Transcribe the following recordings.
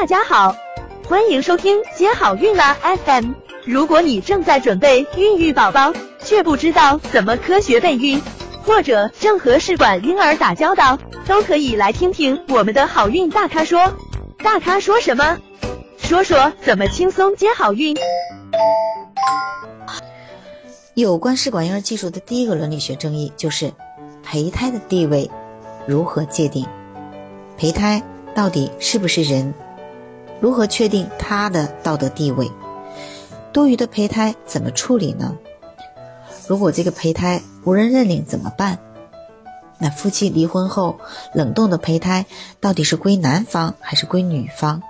大家好，欢迎收听接好运啦 FM。如果你正在准备孕育宝宝，却不知道怎么科学备孕，或者正和试管婴儿打交道，都可以来听听我们的好运大咖说。大咖说什么？说说怎么轻松接好运。有关试管婴儿技术的第一个伦理学争议就是胚胎的地位如何界定？胚胎到底是不是人？如何确定他的道德地位？多余的胚胎怎么处理呢？如果这个胚胎无人认领怎么办？那夫妻离婚后冷冻的胚胎到底是归男方还是归女方？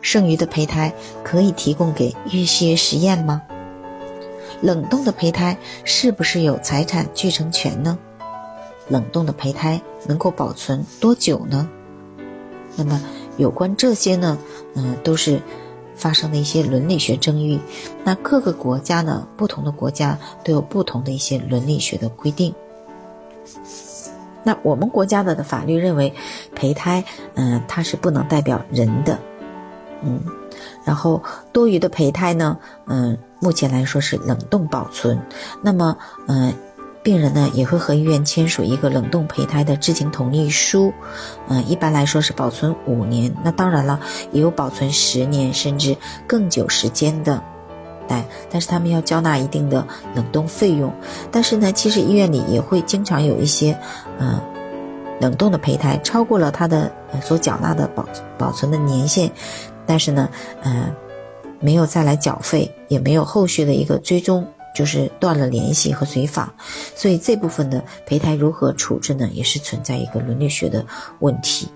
剩余的胚胎可以提供给医学实验吗？冷冻的胚胎是不是有财产继承权呢？冷冻的胚胎能够保存多久呢？那么有关这些呢，嗯，都是发生的一些伦理学争议。那各个国家呢，不同的国家都有不同的一些伦理学的规定。那我们国家的法律认为，胚胎，嗯，它是不能代表人的，嗯，然后多余的胚胎呢，嗯，目前来说是冷冻保存。那么，嗯。病人呢也会和医院签署一个冷冻胚胎的知情同意书，嗯，一般来说是保存五年。那当然了，也有保存十年甚至更久时间的，但但是他们要交纳一定的冷冻费用。但是呢，其实医院里也会经常有一些，嗯，冷冻的胚胎超过了它的所缴纳的保保存的年限，但是呢，嗯，没有再来缴费，也没有后续的一个追踪。就是断了联系和随访，所以这部分的胚胎如何处置呢？也是存在一个伦理学的问题。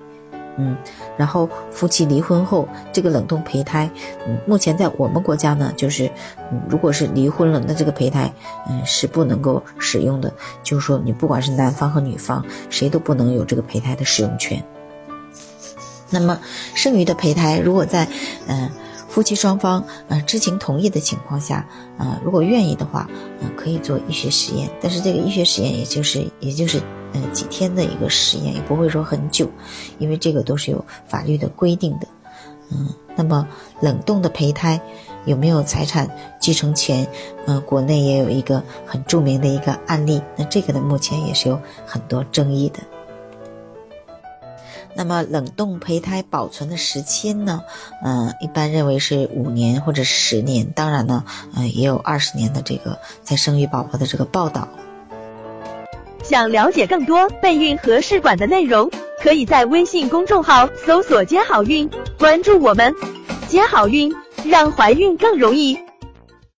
嗯，然后夫妻离婚后，这个冷冻胚胎，嗯，目前在我们国家呢，就是，嗯，如果是离婚了，那这个胚胎，嗯，是不能够使用的。就是说，你不管是男方和女方，谁都不能有这个胚胎的使用权。那么，剩余的胚胎如果在，嗯。夫妻双方呃知情同意的情况下，呃如果愿意的话，呃可以做医学实验，但是这个医学实验也就是也就是呃几天的一个实验，也不会说很久，因为这个都是有法律的规定的。嗯，那么冷冻的胚胎有没有财产继承权？嗯，国内也有一个很著名的一个案例，那这个呢目前也是有很多争议的。那么冷冻胚胎保存的时间呢？嗯，一般认为是五年或者十年。当然呢，嗯，也有二十年的这个在生育宝宝的这个报道。想了解更多备孕和试管的内容，可以在微信公众号搜索“接好运”，关注我们，接好运，让怀孕更容易。